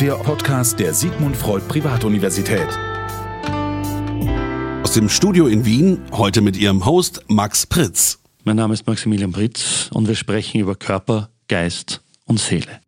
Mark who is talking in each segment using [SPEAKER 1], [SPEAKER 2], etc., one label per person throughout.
[SPEAKER 1] der Podcast der Sigmund Freud Privatuniversität.
[SPEAKER 2] Aus dem Studio in Wien, heute mit Ihrem Host Max Pritz.
[SPEAKER 3] Mein Name ist Maximilian Pritz und wir sprechen über Körper, Geist und Seele.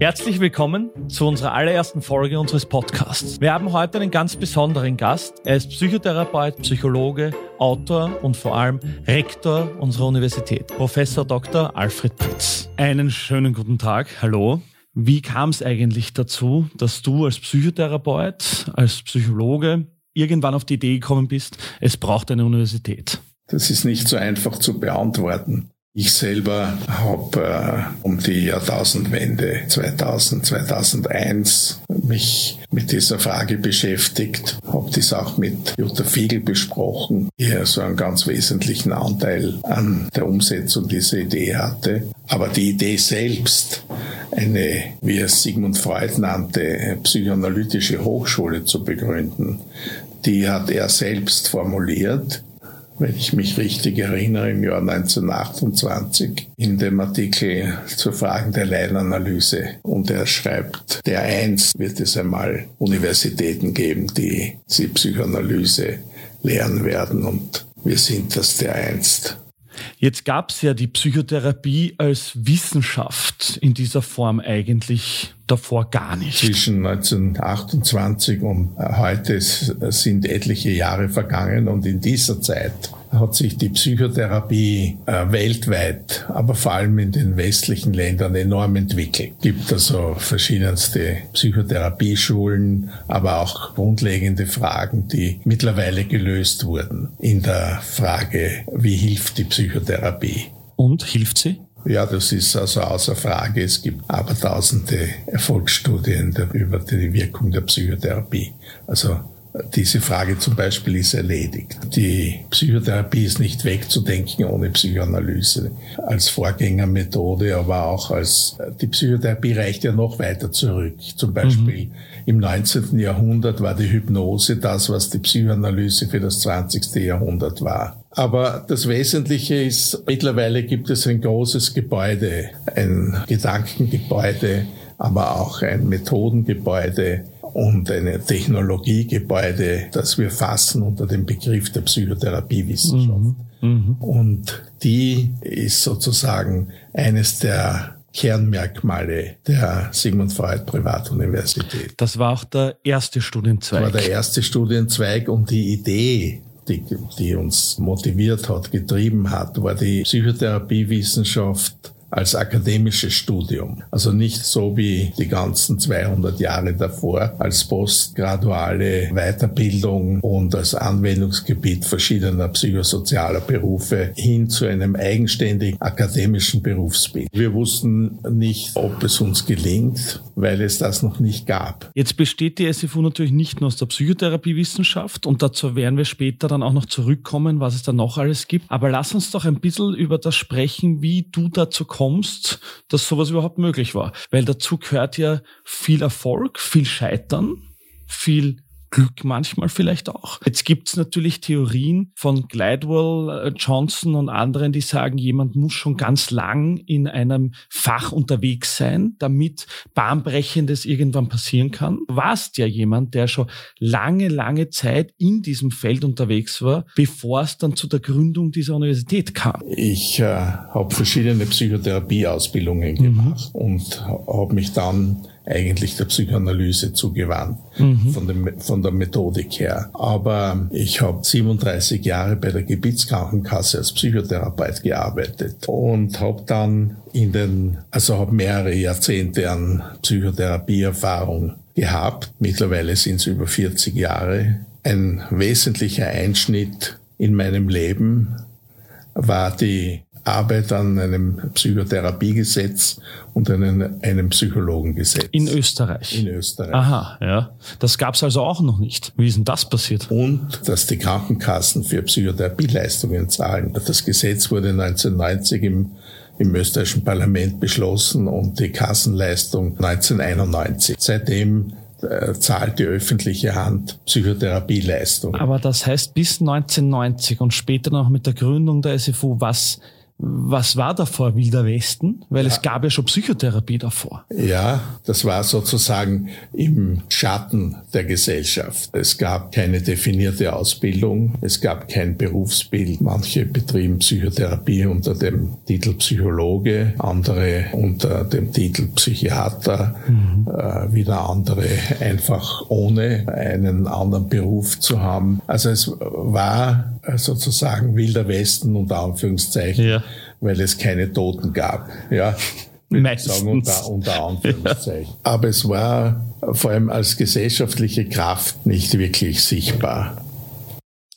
[SPEAKER 3] Herzlich willkommen zu unserer allerersten Folge unseres Podcasts. Wir haben heute einen ganz besonderen Gast. Er ist Psychotherapeut, Psychologe, Autor und vor allem Rektor unserer Universität, Professor Dr. Alfred Pritz. Einen schönen guten Tag. Hallo. Wie kam es eigentlich dazu, dass du als Psychotherapeut, als Psychologe irgendwann auf die Idee gekommen bist, es braucht eine Universität?
[SPEAKER 4] Das ist nicht so einfach zu beantworten. Ich selber habe äh, um die Jahrtausendwende 2000, 2001 mich mit dieser Frage beschäftigt, habe das auch mit Jutta Fiegel besprochen, die ja so einen ganz wesentlichen Anteil an der Umsetzung dieser Idee hatte. Aber die Idee selbst, eine, wie es Sigmund Freud nannte, psychoanalytische Hochschule zu begründen, die hat er selbst formuliert wenn ich mich richtig erinnere, im Jahr 1928 in dem Artikel zu Fragen der Leinanalyse. Und er schreibt, der einst wird es einmal Universitäten geben, die sie Psychoanalyse lehren werden und wir sind das der einst.
[SPEAKER 3] Jetzt gab es ja die Psychotherapie als Wissenschaft in dieser Form eigentlich davor gar nicht.
[SPEAKER 4] Zwischen 1928 und heute sind etliche Jahre vergangen und in dieser Zeit hat sich die Psychotherapie äh, weltweit, aber vor allem in den westlichen Ländern enorm entwickelt. Es gibt also verschiedenste Psychotherapieschulen, aber auch grundlegende Fragen, die mittlerweile gelöst wurden in der Frage, wie hilft die Psychotherapie.
[SPEAKER 3] Und hilft sie?
[SPEAKER 4] Ja, das ist also außer Frage. Es gibt aber tausende Erfolgsstudien darüber die Wirkung der Psychotherapie. Also diese Frage zum Beispiel ist erledigt. Die Psychotherapie ist nicht wegzudenken ohne Psychoanalyse. Als Vorgängermethode, aber auch als, die Psychotherapie reicht ja noch weiter zurück. Zum Beispiel mhm. im 19. Jahrhundert war die Hypnose das, was die Psychoanalyse für das 20. Jahrhundert war. Aber das Wesentliche ist, mittlerweile gibt es ein großes Gebäude, ein Gedankengebäude, aber auch ein Methodengebäude, und ein Technologiegebäude, das wir fassen unter dem Begriff der Psychotherapiewissenschaft. Mhm. Mhm. Und die ist sozusagen eines der Kernmerkmale der Sigmund Freud Privatuniversität.
[SPEAKER 3] Das war auch der erste Studienzweig.
[SPEAKER 4] Das war der erste Studienzweig und die Idee, die, die uns motiviert hat, getrieben hat, war die Psychotherapiewissenschaft als akademisches Studium. Also nicht so wie die ganzen 200 Jahre davor als postgraduale Weiterbildung und als Anwendungsgebiet verschiedener psychosozialer Berufe hin zu einem eigenständigen akademischen Berufsbild. Wir wussten nicht, ob es uns gelingt, weil es das noch nicht gab.
[SPEAKER 3] Jetzt besteht die SFU natürlich nicht nur aus der Psychotherapiewissenschaft und dazu werden wir später dann auch noch zurückkommen, was es da noch alles gibt. Aber lass uns doch ein bisschen über das sprechen, wie du dazu kommst dass sowas überhaupt möglich war. Weil dazu gehört ja viel Erfolg, viel Scheitern, viel Glück manchmal vielleicht auch. Jetzt gibt's natürlich Theorien von Glidewell, äh, Johnson und anderen, die sagen, jemand muss schon ganz lang in einem Fach unterwegs sein, damit Bahnbrechendes irgendwann passieren kann. Du warst ja jemand, der schon lange, lange Zeit in diesem Feld unterwegs war, bevor es dann zu der Gründung dieser Universität kam.
[SPEAKER 4] Ich äh, habe verschiedene Psychotherapieausbildungen gemacht mhm. und habe mich dann eigentlich der Psychoanalyse zugewandt, mhm. von, dem, von der Methodik her. Aber ich habe 37 Jahre bei der Gebietskrankenkasse als Psychotherapeut gearbeitet und habe dann in den, also habe mehrere Jahrzehnte an Psychotherapieerfahrung gehabt. Mittlerweile sind es über 40 Jahre. Ein wesentlicher Einschnitt in meinem Leben war die Arbeit an einem Psychotherapiegesetz und einem, einem Psychologengesetz.
[SPEAKER 3] In Österreich?
[SPEAKER 4] In Österreich.
[SPEAKER 3] Aha, ja. Das gab's also auch noch nicht. Wie ist denn das passiert?
[SPEAKER 4] Und dass die Krankenkassen für Psychotherapieleistungen zahlen. Das Gesetz wurde 1990 im im österreichischen Parlament beschlossen und die Kassenleistung 1991. Seitdem äh, zahlt die öffentliche Hand Psychotherapieleistung.
[SPEAKER 3] Aber das heißt bis 1990 und später noch mit der Gründung der SFU, was Was war davor Wilder Westen? Weil ja. es gab ja schon Psychotherapie davor.
[SPEAKER 4] Ja, das war sozusagen im Schatten der Gesellschaft. Es gab keine definierte Ausbildung, es gab kein Berufsbild. Manche betrieben Psychotherapie unter dem Titel Psychologe, andere unter dem Titel Psychiater, mhm. äh, wieder andere einfach ohne einen anderen Beruf zu haben. Also es war sozusagen Wilder Westen unter Anführungszeichen, ja. Weil es keine Toten gab. Ja.
[SPEAKER 3] Meistens. Sagen
[SPEAKER 4] unter, unter Anführungszeichen. Ja. Aber es war vor allem als gesellschaftliche Kraft nicht wirklich sichtbar.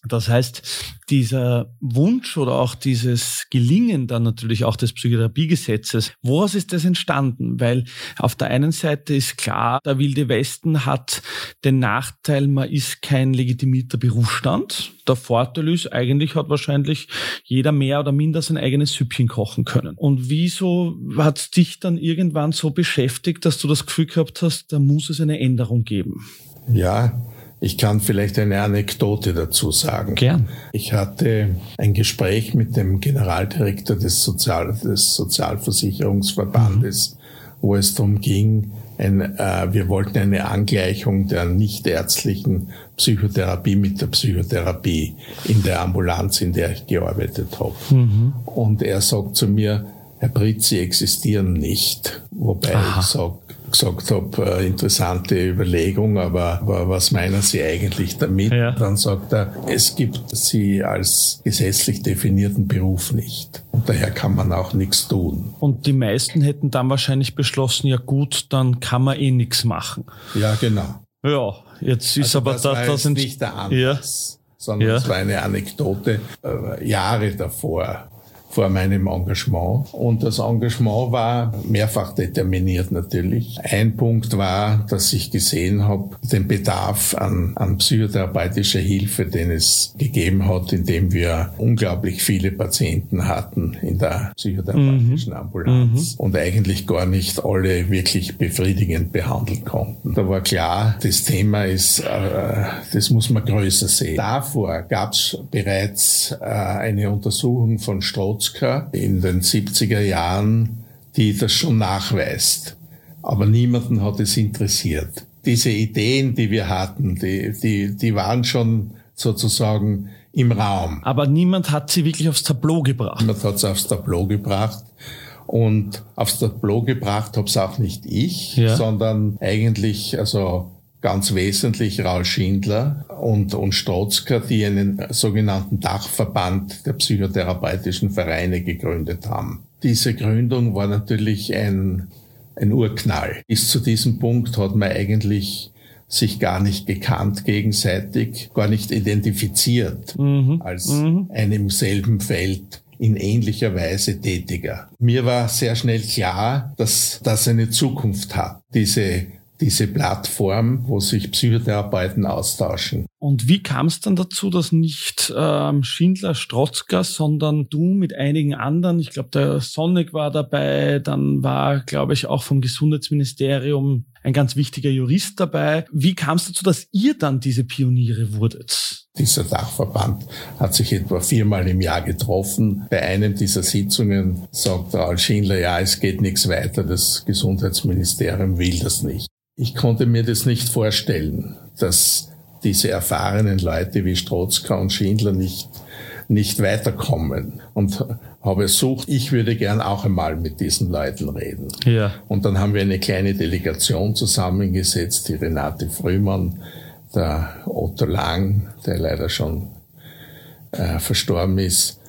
[SPEAKER 3] Das heißt, dieser Wunsch oder auch dieses Gelingen dann natürlich auch des Psychotherapiegesetzes, woraus ist das entstanden? Weil auf der einen Seite ist klar, der Wilde Westen hat den Nachteil, man ist kein legitimierter Berufsstand. Der Vorteil ist, eigentlich hat wahrscheinlich jeder mehr oder minder sein eigenes Süppchen kochen können. Und wieso hat dich dann irgendwann so beschäftigt, dass du das Gefühl gehabt hast, da muss es eine Änderung geben?
[SPEAKER 4] Ja, ich kann vielleicht eine Anekdote dazu sagen.
[SPEAKER 3] Gern.
[SPEAKER 4] Ich hatte ein Gespräch mit dem Generaldirektor des, Sozial des Sozialversicherungsverbandes, mhm. wo es darum ging, ein, äh, wir wollten eine Angleichung der nichtärztlichen Psychotherapie mit der Psychotherapie in der Ambulanz, in der ich gearbeitet habe. Mhm. Und er sagt zu mir, Herr Britz, Sie existieren nicht. Wobei Aha. ich sage, gesagt habe, äh, interessante Überlegung, aber, aber was meinen Sie eigentlich damit? Ja. Dann sagt er, es gibt Sie als gesetzlich definierten Beruf nicht. Und daher kann man auch nichts tun.
[SPEAKER 3] Und die meisten hätten dann wahrscheinlich beschlossen, ja gut, dann kann man eh nichts machen.
[SPEAKER 4] Ja, genau.
[SPEAKER 3] Ja, jetzt ist also aber
[SPEAKER 4] das, da, das nicht der Anlass, ja. sondern es ja. war eine Anekdote äh, Jahre davor vor meinem Engagement. Und das Engagement war mehrfach determiniert natürlich. Ein Punkt war, dass ich gesehen habe, den Bedarf an, an psychotherapeutischer Hilfe, den es gegeben hat, indem wir unglaublich viele Patienten hatten in der psychotherapeutischen mhm. Ambulanz mhm. und eigentlich gar nicht alle wirklich befriedigend behandeln konnten. Da war klar, das Thema ist, äh, das muss man größer sehen. Davor gab es bereits äh, eine Untersuchung von Stroh Oskar in den 70er Jahren, die das schon nachweist. Aber niemanden hat es interessiert. Diese Ideen, die wir hatten, die, die, die waren schon sozusagen im Raum.
[SPEAKER 3] Aber niemand hat sie wirklich aufs Tableau gebracht.
[SPEAKER 4] Niemand hat sie aufs Tableau gebracht. Und aufs Tableau gebracht habe es auch nicht ich, ja. sondern eigentlich, also ganz wesentlich Raul Schindler und, und Strotzka, die einen sogenannten Dachverband der psychotherapeutischen Vereine gegründet haben. Diese Gründung war natürlich ein, ein Urknall. Bis zu diesem Punkt hat man eigentlich sich gar nicht gekannt gegenseitig, gar nicht identifiziert mhm. als mhm. einem selben Feld in ähnlicher Weise tätiger. Mir war sehr schnell klar, dass das eine Zukunft hat, diese diese Plattform, wo sich Psychotherapeuten austauschen.
[SPEAKER 3] Und wie kam es dann dazu, dass nicht ähm, Schindler Strotzka, sondern du mit einigen anderen, ich glaube der Sonnig war dabei, dann war, glaube ich, auch vom Gesundheitsministerium ein ganz wichtiger Jurist dabei. Wie kam es dazu, dass ihr dann diese Pioniere wurdet?
[SPEAKER 4] Dieser Dachverband hat sich etwa viermal im Jahr getroffen. Bei einem dieser Sitzungen sagt Raul Schindler, ja, es geht nichts weiter, das Gesundheitsministerium will das nicht. Ich konnte mir das nicht vorstellen, dass diese erfahrenen Leute wie Strotzka und Schindler nicht, nicht weiterkommen und habe ersucht, ich würde gern auch einmal mit diesen Leuten reden. Ja. Und dann haben wir eine kleine Delegation zusammengesetzt, die Renate Frühmann, der Otto Lang, der leider schon äh, verstorben ist,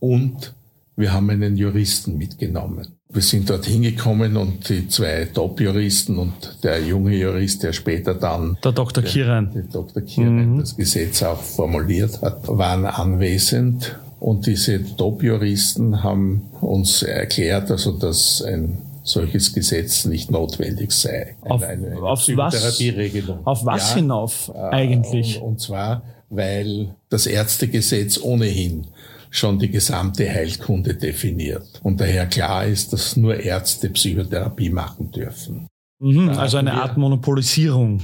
[SPEAKER 4] und wir haben einen Juristen mitgenommen. Wir sind dort hingekommen und die zwei Top-Juristen und der junge Jurist, der später dann
[SPEAKER 3] der Dr. Kiran,
[SPEAKER 4] der, der Dr. Kiran mhm. das Gesetz auch formuliert hat, waren anwesend und diese Top-Juristen haben uns erklärt, also dass ein solches Gesetz nicht notwendig sei.
[SPEAKER 3] Auf, eine, eine auf was, auf was ja, hinauf äh, eigentlich?
[SPEAKER 4] Und, und zwar, weil das Ärztegesetz ohnehin schon die gesamte Heilkunde definiert. Und daher klar ist, dass nur Ärzte Psychotherapie machen dürfen.
[SPEAKER 3] Mhm, also eine Art Monopolisierung.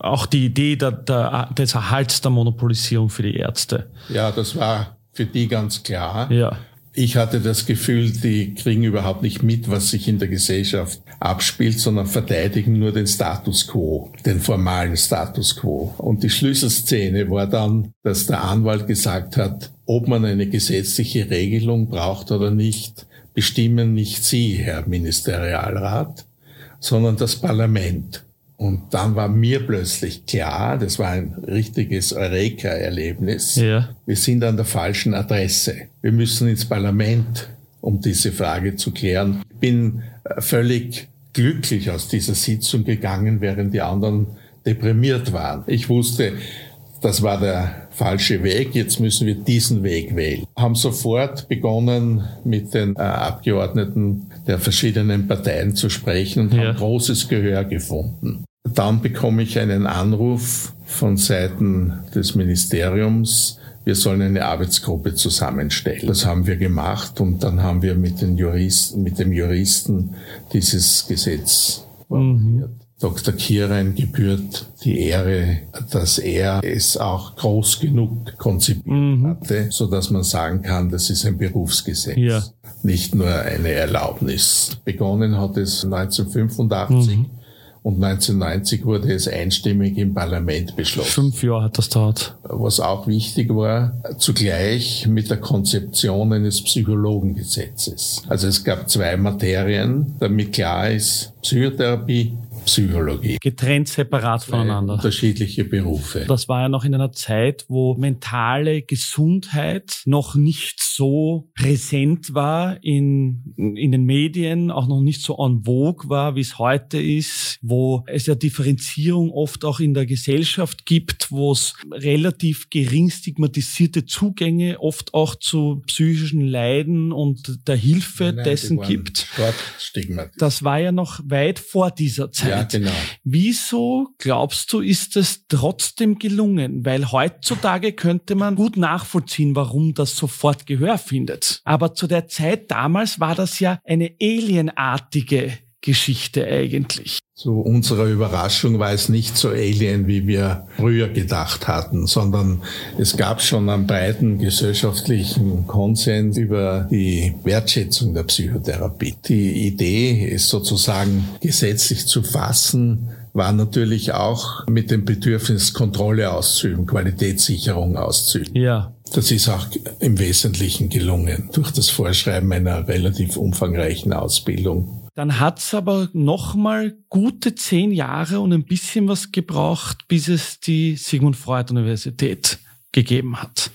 [SPEAKER 3] Auch die Idee der, der, des Erhalts der Monopolisierung für die Ärzte.
[SPEAKER 4] Ja, das war für die ganz klar.
[SPEAKER 3] Ja.
[SPEAKER 4] Ich hatte das Gefühl, die kriegen überhaupt nicht mit, was sich in der Gesellschaft abspielt, sondern verteidigen nur den Status quo, den formalen Status quo. Und die Schlüsselszene war dann, dass der Anwalt gesagt hat, ob man eine gesetzliche Regelung braucht oder nicht, bestimmen nicht Sie, Herr Ministerialrat, sondern das Parlament. Und dann war mir plötzlich klar, das war ein richtiges Eureka-Erlebnis, ja. wir sind an der falschen Adresse. Wir müssen ins Parlament, um diese Frage zu klären. Ich bin äh, völlig glücklich aus dieser Sitzung gegangen, während die anderen deprimiert waren. Ich wusste, das war der falsche Weg, jetzt müssen wir diesen Weg wählen. Haben sofort begonnen, mit den äh, Abgeordneten der verschiedenen Parteien zu sprechen und ja. haben großes Gehör gefunden. Dann bekomme ich einen Anruf von Seiten des Ministeriums, wir sollen eine Arbeitsgruppe zusammenstellen. Das haben wir gemacht und dann haben wir mit, den Juristen, mit dem Juristen dieses Gesetz formuliert. Mhm. Dr. Kieren gebührt die Ehre, dass er es auch groß genug konzipiert mhm. hatte, so dass man sagen kann, das ist ein Berufsgesetz. Ja. Nicht nur eine Erlaubnis. Begonnen hat es 1985. Mhm und 1990 wurde es einstimmig im Parlament beschlossen.
[SPEAKER 3] Fünf Jahre hat das dauert.
[SPEAKER 4] Was auch wichtig war, zugleich mit der Konzeption eines Psychologengesetzes. Also es gab zwei Materien, damit klar ist, Psychotherapie Psychologie.
[SPEAKER 3] Getrennt, separat voneinander.
[SPEAKER 4] Unterschiedliche Berufe.
[SPEAKER 3] Das war ja noch in einer Zeit, wo mentale Gesundheit noch nicht so präsent war in, in den Medien, auch noch nicht so en vogue war, wie es heute ist, wo es ja Differenzierung oft auch in der Gesellschaft gibt, wo es relativ gering stigmatisierte Zugänge oft auch zu psychischen Leiden und der Hilfe nein, nein, dessen gibt. Das war ja noch weit vor dieser Zeit. Ja, genau. Wieso glaubst du, ist es trotzdem gelungen? Weil heutzutage könnte man gut nachvollziehen, warum das sofort Gehör findet. Aber zu der Zeit damals war das ja eine alienartige Geschichte eigentlich.
[SPEAKER 4] Zu unserer Überraschung war es nicht so alien, wie wir früher gedacht hatten, sondern es gab schon einen breiten gesellschaftlichen Konsens über die Wertschätzung der Psychotherapie. Die Idee, es sozusagen gesetzlich zu fassen, war natürlich auch mit dem Bedürfnis, Kontrolle auszuüben, Qualitätssicherung auszuüben. Ja. Das ist auch im Wesentlichen gelungen durch das Vorschreiben einer relativ umfangreichen Ausbildung
[SPEAKER 3] dann hat's aber nochmal gute zehn Jahre und ein bisschen was gebraucht, bis es die Sigmund Freud Universität gegeben hat.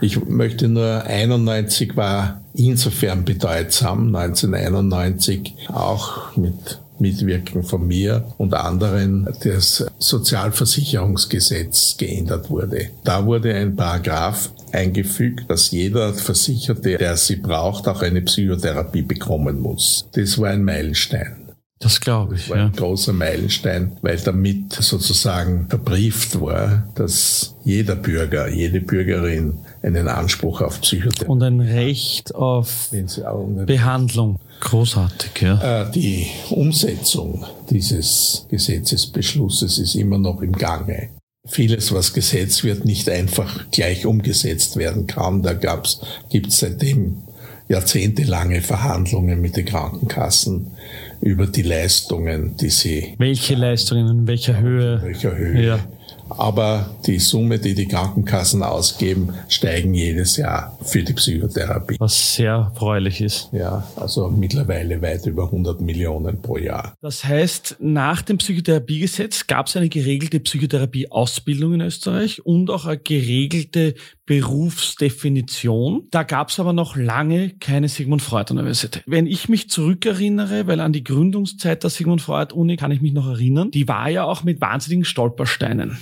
[SPEAKER 4] Ich möchte nur 91 war insofern bedeutsam, 1991 auch mit Mitwirken von mir und anderen das Sozialversicherungsgesetz geändert wurde. Da wurde ein Paragraph eingefügt, dass jeder Versicherte, der sie braucht, auch eine Psychotherapie bekommen muss. Das war ein Meilenstein.
[SPEAKER 3] Das glaube ich.
[SPEAKER 4] War ein großer Meilenstein, weil damit sozusagen verbrieft war, dass jeder Bürger, jede Bürgerin einen Anspruch auf Psychotherapie
[SPEAKER 3] und ein Recht auf Behandlung. Großartig, ja.
[SPEAKER 4] Äh, die Umsetzung dieses Gesetzesbeschlusses ist immer noch im Gange. Vieles, was gesetzt wird, nicht einfach gleich umgesetzt werden kann. Da gibt es seitdem jahrzehntelange Verhandlungen mit den Krankenkassen über die Leistungen, die sie.
[SPEAKER 3] Welche Leistungen, in welcher Höhe?
[SPEAKER 4] In welcher Höhe. Ja aber die Summe, die die Krankenkassen ausgeben, steigen jedes Jahr für die Psychotherapie.
[SPEAKER 3] Was sehr erfreulich ist.
[SPEAKER 4] Ja, also mittlerweile weit über 100 Millionen pro Jahr.
[SPEAKER 3] Das heißt, nach dem Psychotherapiegesetz gab es eine geregelte Psychotherapieausbildung in Österreich und auch eine geregelte Berufsdefinition. Da gab es aber noch lange keine Sigmund Freud Universität. Wenn ich mich zurückerinnere, weil an die Gründungszeit der Sigmund Freud Uni kann ich mich noch erinnern, die war ja auch mit wahnsinnigen Stolpersteinen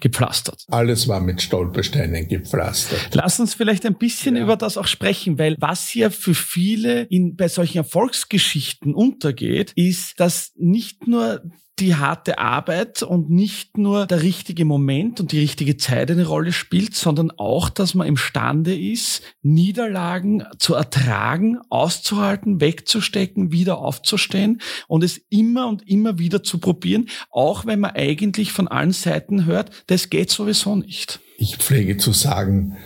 [SPEAKER 3] gepflastert.
[SPEAKER 4] Alles war mit Stolpersteinen gepflastert.
[SPEAKER 3] Lass uns vielleicht ein bisschen ja. über das auch sprechen, weil was hier für viele in, bei solchen Erfolgsgeschichten untergeht, ist, dass nicht nur die harte Arbeit und nicht nur der richtige Moment und die richtige Zeit eine Rolle spielt, sondern auch, dass man imstande ist, Niederlagen zu ertragen, auszuhalten, wegzustecken, wieder aufzustehen und es immer und immer wieder zu probieren, auch wenn man eigentlich von allen Seiten hört, das geht sowieso nicht.
[SPEAKER 4] Ich pflege zu sagen,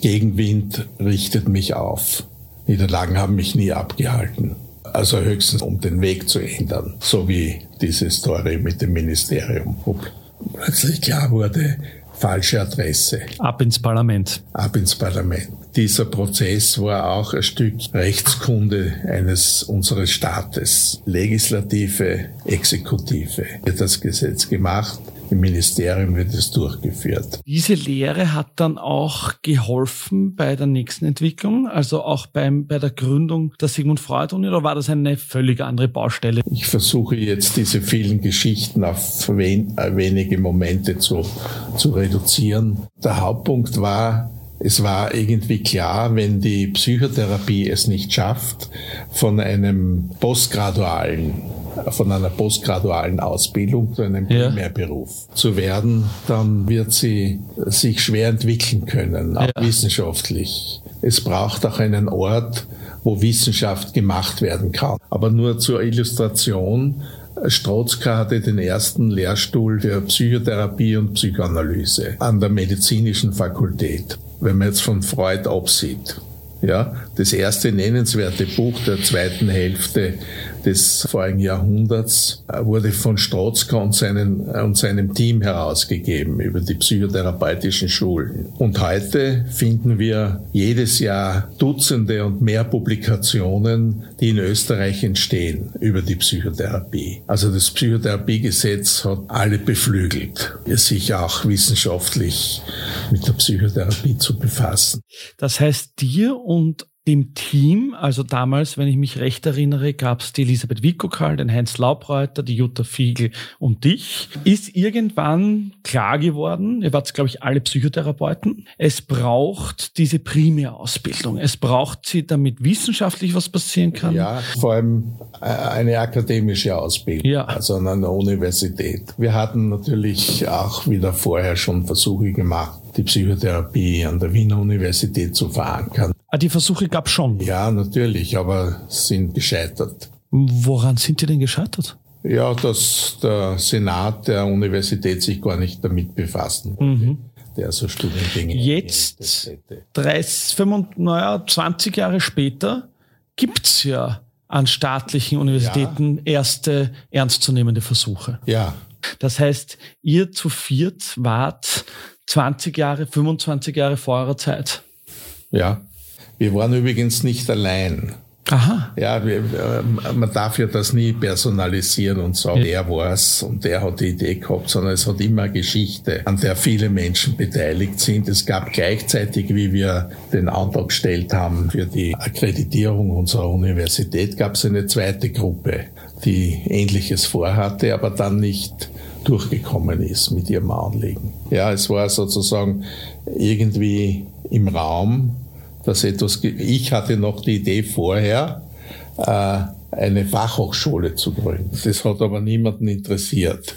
[SPEAKER 4] Gegenwind richtet mich auf. Niederlagen haben mich nie abgehalten. Also höchstens um den Weg zu ändern, so wie diese Story mit dem Ministerium. Wo plötzlich klar wurde, falsche Adresse.
[SPEAKER 3] Ab ins Parlament.
[SPEAKER 4] Ab ins Parlament. Dieser Prozess war auch ein Stück Rechtskunde eines unseres Staates. Legislative, Exekutive wird das Gesetz gemacht im Ministerium wird es durchgeführt.
[SPEAKER 3] Diese Lehre hat dann auch geholfen bei der nächsten Entwicklung, also auch beim, bei der Gründung der Sigmund Freud Uni, oder war das eine völlig andere Baustelle?
[SPEAKER 4] Ich versuche jetzt diese vielen Geschichten auf wen, wenige Momente zu, zu reduzieren. Der Hauptpunkt war, es war irgendwie klar, wenn die Psychotherapie es nicht schafft, von einem postgradualen von einer postgradualen Ausbildung zu einem ja. Primärberuf zu werden, dann wird sie sich schwer entwickeln können, auch ja. wissenschaftlich. Es braucht auch einen Ort, wo Wissenschaft gemacht werden kann. Aber nur zur Illustration, Strotzka hatte den ersten Lehrstuhl für Psychotherapie und Psychoanalyse an der medizinischen Fakultät. Wenn man jetzt von Freud absieht. Ja, das erste nennenswerte Buch der zweiten Hälfte des vorigen Jahrhunderts wurde von Strotzka und, seinen, und seinem Team herausgegeben über die psychotherapeutischen Schulen. Und heute finden wir jedes Jahr Dutzende und mehr Publikationen, die in Österreich entstehen über die Psychotherapie. Also das Psychotherapiegesetz hat alle beflügelt, sich auch wissenschaftlich mit der Psychotherapie zu befassen.
[SPEAKER 3] Das heißt, dir und dem Team, also damals, wenn ich mich recht erinnere, gab es die Elisabeth Wikokal, den Heinz Laubreuter, die Jutta Fiegel und dich, ist irgendwann klar geworden, ihr wart, glaube ich, alle Psychotherapeuten, es braucht diese Primärausbildung. Es braucht sie, damit wissenschaftlich was passieren kann.
[SPEAKER 4] Ja, vor allem äh, eine akademische Ausbildung, ja. also an einer Universität. Wir hatten natürlich auch wieder vorher schon Versuche gemacht, die Psychotherapie an der Wiener Universität zu verankern.
[SPEAKER 3] Ah, die Versuche gab es schon?
[SPEAKER 4] Ja, natürlich, aber sind gescheitert.
[SPEAKER 3] Woran sind die denn gescheitert?
[SPEAKER 4] Ja, dass der Senat der Universität sich gar nicht damit befassen wollte. Mhm. Der so Studiengänge.
[SPEAKER 3] Jetzt, 30, 25, naja, 20 Jahre später, gibt's ja an staatlichen Universitäten ja. erste ernstzunehmende Versuche.
[SPEAKER 4] Ja.
[SPEAKER 3] Das heißt, ihr zu viert wart 20 Jahre, 25 Jahre vor eurer Zeit.
[SPEAKER 4] Ja. Wir waren übrigens nicht allein.
[SPEAKER 3] Aha.
[SPEAKER 4] Ja, wir, äh, man darf ja das nie personalisieren und sagen, ja. der war's und der hat die Idee gehabt, sondern es hat immer eine Geschichte, an der viele Menschen beteiligt sind. Es gab gleichzeitig, wie wir den Antrag gestellt haben für die Akkreditierung unserer Universität, gab es eine zweite Gruppe, die Ähnliches vorhatte, aber dann nicht durchgekommen ist mit ihrem Anliegen. Ja, es war sozusagen irgendwie im Raum, dass etwas, ich hatte noch die Idee vorher, äh, eine Fachhochschule zu gründen. Das hat aber niemanden interessiert.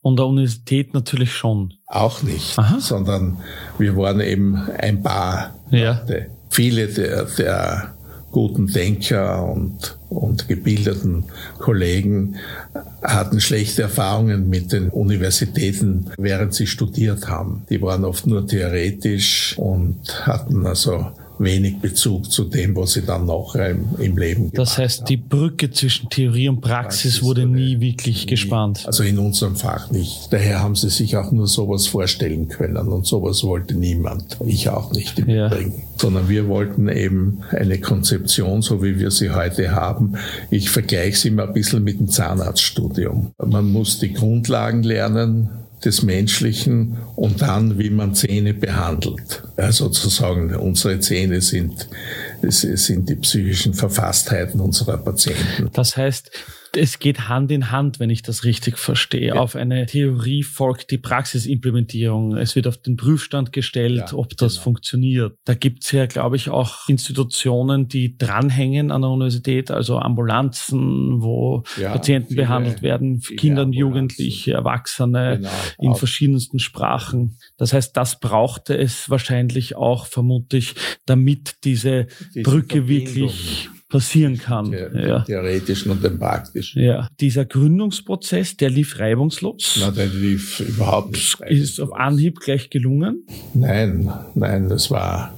[SPEAKER 3] Und der Universität natürlich schon.
[SPEAKER 4] Auch nicht, Aha. sondern wir waren eben ein paar.
[SPEAKER 3] Ja.
[SPEAKER 4] Viele der, der guten Denker und, und gebildeten Kollegen hatten schlechte Erfahrungen mit den Universitäten, während sie studiert haben. Die waren oft nur theoretisch und hatten also wenig Bezug zu dem, was sie dann noch im, im Leben gemacht
[SPEAKER 3] Das heißt, die Brücke zwischen Theorie und Praxis, Praxis wurde nie wirklich nie, gespannt.
[SPEAKER 4] Also in unserem Fach nicht. Daher haben sie sich auch nur sowas vorstellen können und sowas wollte niemand. Ich auch nicht im ja. Übrigen. Sondern wir wollten eben eine Konzeption, so wie wir sie heute haben. Ich vergleiche sie immer ein bisschen mit dem Zahnarztstudium. Man muss die Grundlagen lernen, des Menschlichen und dann, wie man Zähne behandelt. Ja, sozusagen, unsere Zähne sind, sind die psychischen Verfasstheiten unserer Patienten.
[SPEAKER 3] Das heißt, es geht Hand in Hand, wenn ich das richtig verstehe. Ja. Auf eine Theorie folgt die Praxisimplementierung. Es wird auf den Prüfstand gestellt, ja, ob das genau. funktioniert. Da gibt es ja, glaube ich, auch Institutionen, die dranhängen an der Universität, also Ambulanzen, wo ja, Patienten viele, behandelt werden, Kinder und Jugendliche, Erwachsene genau, in verschiedensten Sprachen. Das heißt, das brauchte es wahrscheinlich auch, vermute ich, damit diese, diese Brücke wirklich passieren kann.
[SPEAKER 4] Der, ja. Theoretischen und dem praktischen.
[SPEAKER 3] Ja, dieser Gründungsprozess, der lief reibungslos.
[SPEAKER 4] Na, der lief überhaupt nicht.
[SPEAKER 3] Ist auf Anhieb gleich gelungen?
[SPEAKER 4] Nein, nein, das war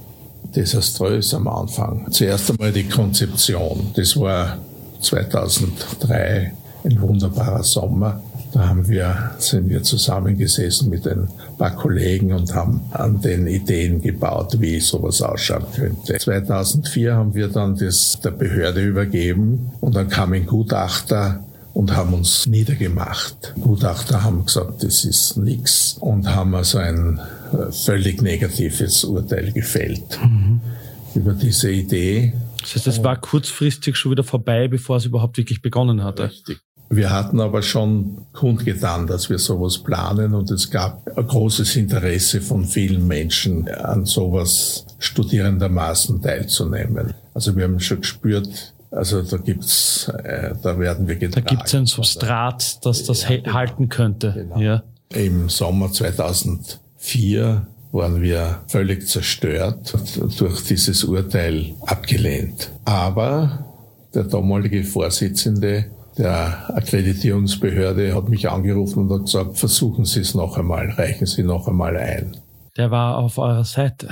[SPEAKER 4] desaströs am Anfang. Zuerst einmal die Konzeption. Das war 2003 ein wunderbarer Sommer. Da haben wir, sind wir zusammengesessen mit ein paar Kollegen und haben an den Ideen gebaut, wie sowas ausschauen könnte. 2004 haben wir dann das der Behörde übergeben und dann kam ein Gutachter und haben uns niedergemacht. Gutachter haben gesagt, das ist nichts und haben also ein äh, völlig negatives Urteil gefällt mhm. über diese Idee.
[SPEAKER 3] Das heißt, es war kurzfristig schon wieder vorbei, bevor es überhaupt wirklich begonnen hatte. Richtig.
[SPEAKER 4] Wir hatten aber schon kundgetan, dass wir sowas planen und es gab ein großes Interesse von vielen Menschen an sowas studierendermaßen teilzunehmen. Also wir haben schon gespürt, also da gibt's, äh, da werden wir getragen.
[SPEAKER 3] Da gibt's ein Substrat, das das ja, genau, halten könnte. Genau. Ja.
[SPEAKER 4] Im Sommer 2004 waren wir völlig zerstört durch dieses Urteil abgelehnt. Aber der damalige Vorsitzende der Akkreditierungsbehörde hat mich angerufen und hat gesagt, versuchen Sie es noch einmal, reichen Sie noch einmal ein.
[SPEAKER 3] Der war auf eurer Seite,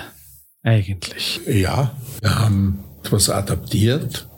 [SPEAKER 3] eigentlich.
[SPEAKER 4] Ja, wir haben etwas adaptiert,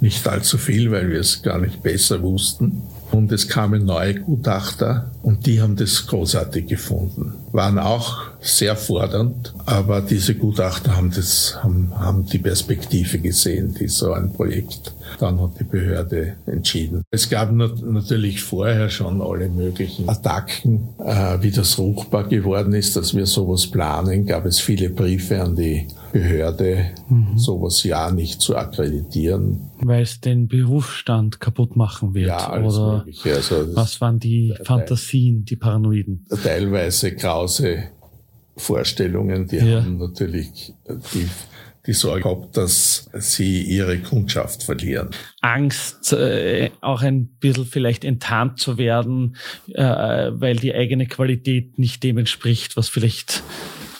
[SPEAKER 4] nicht allzu viel, weil wir es gar nicht besser wussten. Und es kamen neue Gutachter und die haben das großartig gefunden. Waren auch sehr fordernd, aber diese Gutachter haben, das, haben, haben die Perspektive gesehen, die so ein Projekt. Dann hat die Behörde entschieden. Es gab natürlich vorher schon alle möglichen Attacken. Äh, wie das ruchbar geworden ist, dass wir sowas planen, gab es viele Briefe an die Behörde, mhm. sowas ja nicht zu akkreditieren.
[SPEAKER 3] Weil es den Berufsstand kaputt machen wird.
[SPEAKER 4] Ja, alles oder Mögliche.
[SPEAKER 3] Also was waren die Fantasien, die Paranoiden?
[SPEAKER 4] Teilweise grause Vorstellungen, die ja. haben natürlich die, die Sorge gehabt, dass sie ihre Kundschaft verlieren.
[SPEAKER 3] Angst, äh, auch ein bisschen vielleicht enttarnt zu werden, äh, weil die eigene Qualität nicht dem entspricht, was vielleicht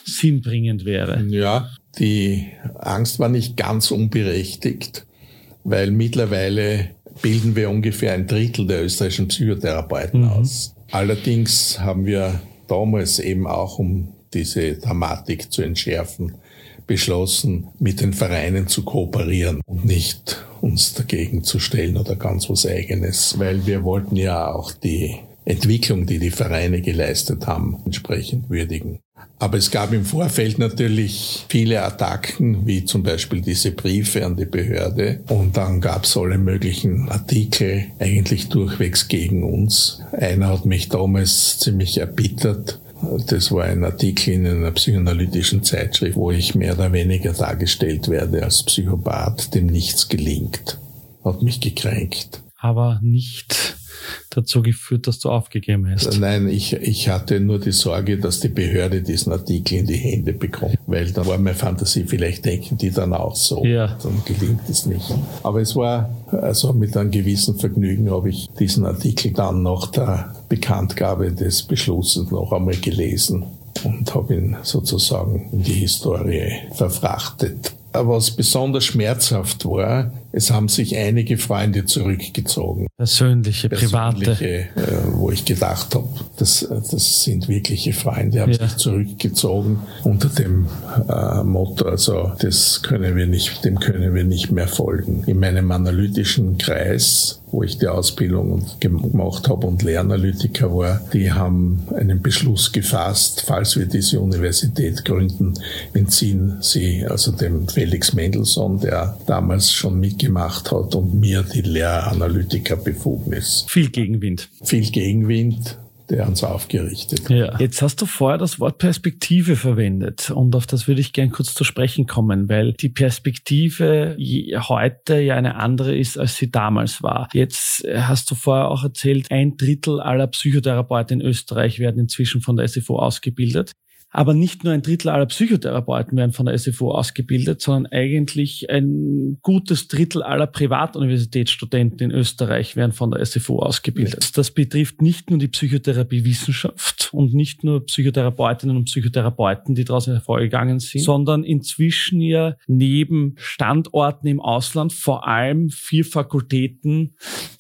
[SPEAKER 3] sinnbringend wäre.
[SPEAKER 4] Ja, die Angst war nicht ganz unberechtigt, weil mittlerweile bilden wir ungefähr ein Drittel der österreichischen Psychotherapeuten mhm. aus. Allerdings haben wir damals eben auch, um diese Dramatik zu entschärfen, beschlossen, mit den Vereinen zu kooperieren und nicht uns dagegen zu stellen oder ganz was eigenes, weil wir wollten ja auch die Entwicklung, die die Vereine geleistet haben, entsprechend würdigen. Aber es gab im Vorfeld natürlich viele Attacken, wie zum Beispiel diese Briefe an die Behörde. Und dann gab es alle möglichen Artikel, eigentlich durchwegs gegen uns. Einer hat mich damals ziemlich erbittert. Das war ein Artikel in einer psychoanalytischen Zeitschrift, wo ich mehr oder weniger dargestellt werde als Psychopath, dem nichts gelingt. Hat mich gekränkt.
[SPEAKER 3] Aber nicht dazu geführt, dass du aufgegeben hast?
[SPEAKER 4] Nein, ich, ich hatte nur die Sorge, dass die Behörde diesen Artikel in die Hände bekommt, weil dann war meine Fantasie, vielleicht denken die dann auch so. Ja. Dann gelingt es nicht. Aber es war, also mit einem gewissen Vergnügen habe ich diesen Artikel dann nach der Bekanntgabe des Beschlusses noch einmal gelesen und habe ihn sozusagen in die Historie verfrachtet. Was besonders schmerzhaft war, es haben sich einige Freunde zurückgezogen.
[SPEAKER 3] Persönliche, private.
[SPEAKER 4] Äh, wo ich gedacht habe, das, das sind wirkliche Freunde, haben ja. sich zurückgezogen unter dem äh, Motto, also das können wir nicht, dem können wir nicht mehr folgen. In meinem analytischen Kreis wo ich die Ausbildung gemacht habe und Lernanalytiker war, die haben einen Beschluss gefasst, falls wir diese Universität gründen, entziehen sie also dem Felix Mendelssohn, der damals schon mitgemacht hat, und mir die Lehranalytikerbefugnis.
[SPEAKER 3] Viel Gegenwind.
[SPEAKER 4] Viel Gegenwind der uns aufgerichtet.
[SPEAKER 3] Ja. Jetzt hast du vorher das Wort Perspektive verwendet und auf das würde ich gern kurz zu sprechen kommen, weil die Perspektive heute ja eine andere ist, als sie damals war. Jetzt hast du vorher auch erzählt, ein Drittel aller Psychotherapeuten in Österreich werden inzwischen von der SFO ausgebildet. Aber nicht nur ein Drittel aller Psychotherapeuten werden von der SFO ausgebildet, sondern eigentlich ein gutes Drittel aller Privatuniversitätsstudenten in Österreich werden von der SFO ausgebildet. Das betrifft nicht nur die Psychotherapiewissenschaft und nicht nur Psychotherapeutinnen und Psychotherapeuten, die daraus hervorgegangen sind, sondern inzwischen ja neben Standorten im Ausland vor allem vier Fakultäten,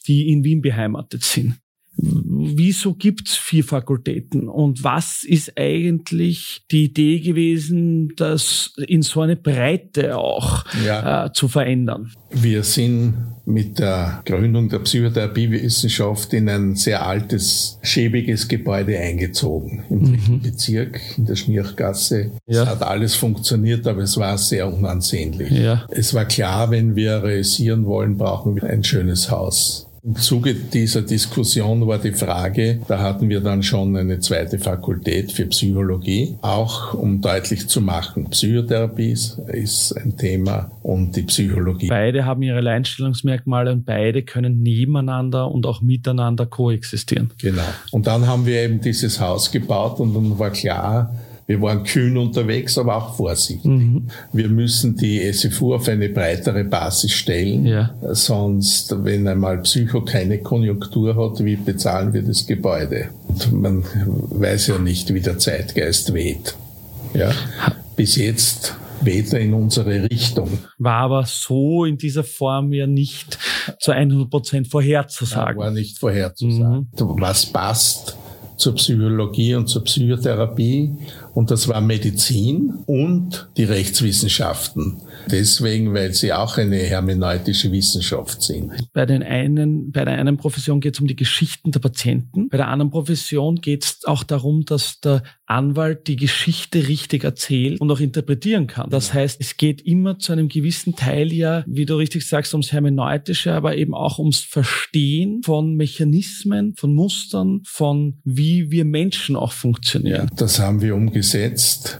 [SPEAKER 3] die in Wien beheimatet sind wieso gibt's vier Fakultäten? Und was ist eigentlich die Idee gewesen, das in so eine Breite auch ja. äh, zu verändern?
[SPEAKER 4] Wir sind mit der Gründung der Psychotherapiewissenschaft in ein sehr altes, schäbiges Gebäude eingezogen im dritten mhm. Bezirk in der Schnirchgasse. Ja. Es hat alles funktioniert, aber es war sehr unansehnlich. Ja. Es war klar, wenn wir realisieren wollen, brauchen wir ein schönes Haus. Im Zuge dieser Diskussion war die Frage, da hatten wir dann schon eine zweite Fakultät für Psychologie, auch um deutlich zu machen, Psychotherapie ist ein Thema und die Psychologie.
[SPEAKER 3] Beide haben ihre Alleinstellungsmerkmale und beide können nebeneinander und auch miteinander koexistieren.
[SPEAKER 4] Genau. Und dann haben wir eben dieses Haus gebaut und dann war klar, wir waren kühn unterwegs, aber auch vorsichtig. Mhm. Wir müssen die SFU auf eine breitere Basis stellen. Ja. Sonst, wenn einmal Psycho keine Konjunktur hat, wie bezahlen wir das Gebäude? Und man weiß ja nicht, wie der Zeitgeist weht. Ja? Bis jetzt weht er in unsere Richtung.
[SPEAKER 3] War aber so in dieser Form ja nicht zu 100 Prozent vorherzusagen.
[SPEAKER 4] Ja, war nicht vorherzusagen. Mhm. Was passt zur Psychologie und zur Psychotherapie und das war Medizin und die Rechtswissenschaften. Deswegen, weil sie auch eine hermeneutische Wissenschaft sind.
[SPEAKER 3] Bei, den einen, bei der einen Profession geht es um die Geschichten der Patienten. Bei der anderen Profession geht es auch darum, dass der Anwalt die Geschichte richtig erzählt und auch interpretieren kann. Das heißt, es geht immer zu einem gewissen Teil ja, wie du richtig sagst, ums Hermeneutische, aber eben auch ums Verstehen von Mechanismen, von Mustern, von wie wir Menschen auch funktionieren.
[SPEAKER 4] Ja, das haben wir umgesetzt.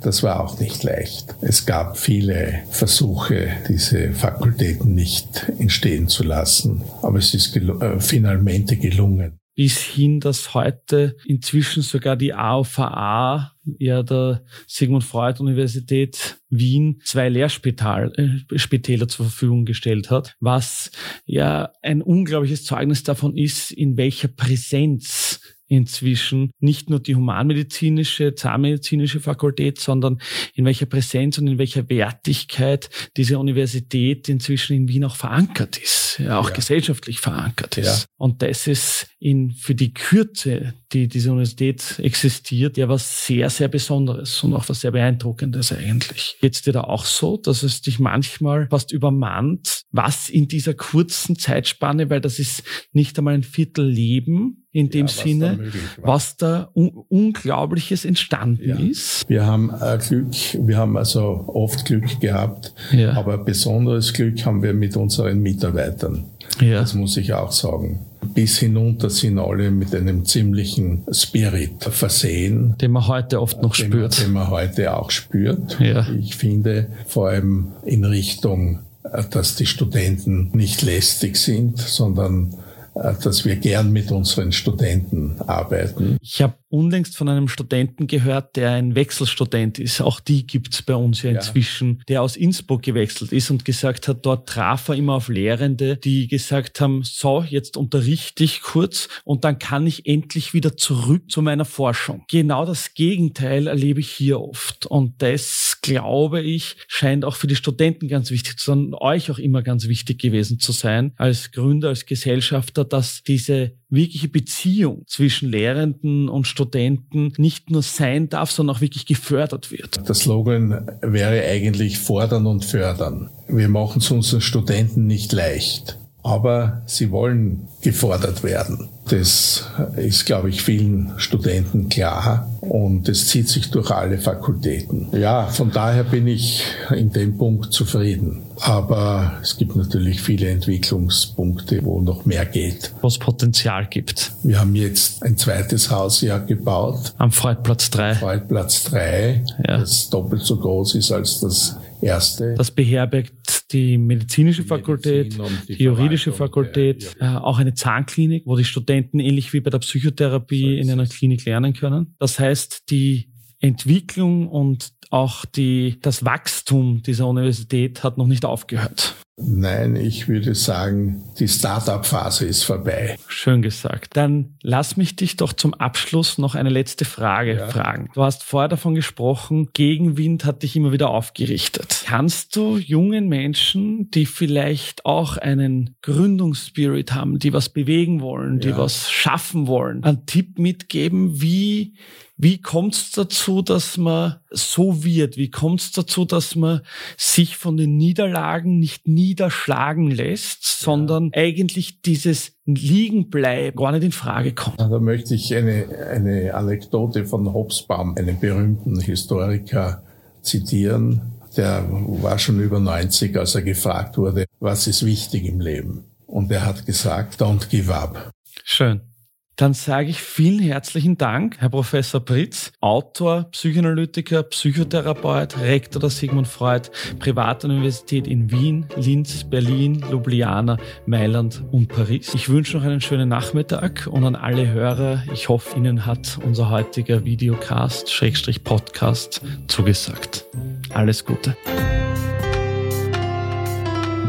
[SPEAKER 4] Das war auch nicht leicht. Es gab viele Versuche, diese Fakultäten nicht entstehen zu lassen, aber es ist gel äh, finalmente gelungen.
[SPEAKER 3] Bis hin, dass heute inzwischen sogar die AOVA, ja der Sigmund Freud Universität Wien, zwei Lehrspitäler äh, zur Verfügung gestellt hat, was ja ein unglaubliches Zeugnis davon ist, in welcher Präsenz inzwischen nicht nur die humanmedizinische, zahnmedizinische Fakultät, sondern in welcher Präsenz und in welcher Wertigkeit diese Universität inzwischen in Wien auch verankert ist, ja, auch ja. gesellschaftlich verankert ist. Ja. Und das ist in, für die Kürze, die diese Universität existiert, ja was sehr, sehr Besonderes und auch was sehr Beeindruckendes eigentlich. Geht's dir da auch so, dass es dich manchmal fast übermannt, was in dieser kurzen Zeitspanne, weil das ist nicht einmal ein Viertel Leben, in dem ja, Sinne, was da un Unglaubliches entstanden ja. ist.
[SPEAKER 4] Wir haben äh, Glück, wir haben also oft Glück gehabt, ja. aber besonderes Glück haben wir mit unseren Mitarbeitern. Ja. Das muss ich auch sagen. Bis hinunter sind alle mit einem ziemlichen Spirit versehen.
[SPEAKER 3] Den man heute oft noch den, spürt.
[SPEAKER 4] Den man heute auch spürt. Ja. Ich finde, vor allem in Richtung, äh, dass die Studenten nicht lästig sind, sondern äh, dass wir gern mit unseren Studenten arbeiten.
[SPEAKER 3] Ich habe unlängst von einem Studenten gehört, der ein Wechselstudent ist. Auch die gibt's bei uns ja inzwischen, ja. der aus Innsbruck gewechselt ist und gesagt hat, dort traf er immer auf Lehrende, die gesagt haben, so, jetzt unterrichte ich kurz und dann kann ich endlich wieder zurück zu meiner Forschung. Genau das Gegenteil erlebe ich hier oft. Und das, glaube ich, scheint auch für die Studenten ganz wichtig zu sein, euch auch immer ganz wichtig gewesen zu sein, als Gründer, als Gesellschafter, dass diese wirkliche Beziehung zwischen Lehrenden und Studenten nicht nur sein darf, sondern auch wirklich gefördert wird.
[SPEAKER 4] Der Slogan wäre eigentlich fordern und fördern. Wir machen es unseren Studenten nicht leicht aber sie wollen gefordert werden. Das ist, glaube ich, vielen Studenten klar und es zieht sich durch alle Fakultäten. Ja, von daher bin ich in dem Punkt zufrieden. Aber es gibt natürlich viele Entwicklungspunkte, wo noch mehr geht.
[SPEAKER 3] Wo es Potenzial gibt.
[SPEAKER 4] Wir haben jetzt ein zweites Haus ja gebaut.
[SPEAKER 3] Am Freudplatz 3.
[SPEAKER 4] Freudplatz 3, ja. das doppelt so groß ist als das erste.
[SPEAKER 3] Das beherbergt die medizinische Fakultät, die, die juridische Fakultät, ja, ja. Äh, auch eine Zahnklinik, wo die Studenten ähnlich wie bei der Psychotherapie in einer Klinik lernen können. Das heißt, die Entwicklung und auch die, das Wachstum dieser Universität hat noch nicht aufgehört.
[SPEAKER 4] Nein, ich würde sagen, die Startup-Phase ist vorbei.
[SPEAKER 3] Schön gesagt. Dann lass mich dich doch zum Abschluss noch eine letzte Frage ja. fragen. Du hast vorher davon gesprochen, Gegenwind hat dich immer wieder aufgerichtet. Kannst du jungen Menschen, die vielleicht auch einen Gründungsspirit haben, die was bewegen wollen, die ja. was schaffen wollen, einen Tipp mitgeben, wie wie kommt es dazu, dass man so wird? Wie kommt es dazu, dass man sich von den Niederlagen nicht niederschlagen lässt, sondern ja. eigentlich dieses Liegenbleiben gar nicht in Frage kommt?
[SPEAKER 4] Da möchte ich eine, eine Anekdote von Hobsbawm, einem berühmten Historiker, zitieren. Der war schon über 90, als er gefragt wurde, was ist wichtig im Leben? Und er hat gesagt, don't give up.
[SPEAKER 3] Schön. Dann sage ich vielen herzlichen Dank, Herr Professor Pritz, Autor, Psychoanalytiker, Psychotherapeut, Rektor der Sigmund Freud Privatuniversität in Wien, Linz, Berlin, Ljubljana, Mailand und Paris. Ich wünsche noch einen schönen Nachmittag und an alle Hörer, ich hoffe, Ihnen hat unser heutiger Videocast, Schrägstrich Podcast zugesagt. Alles Gute.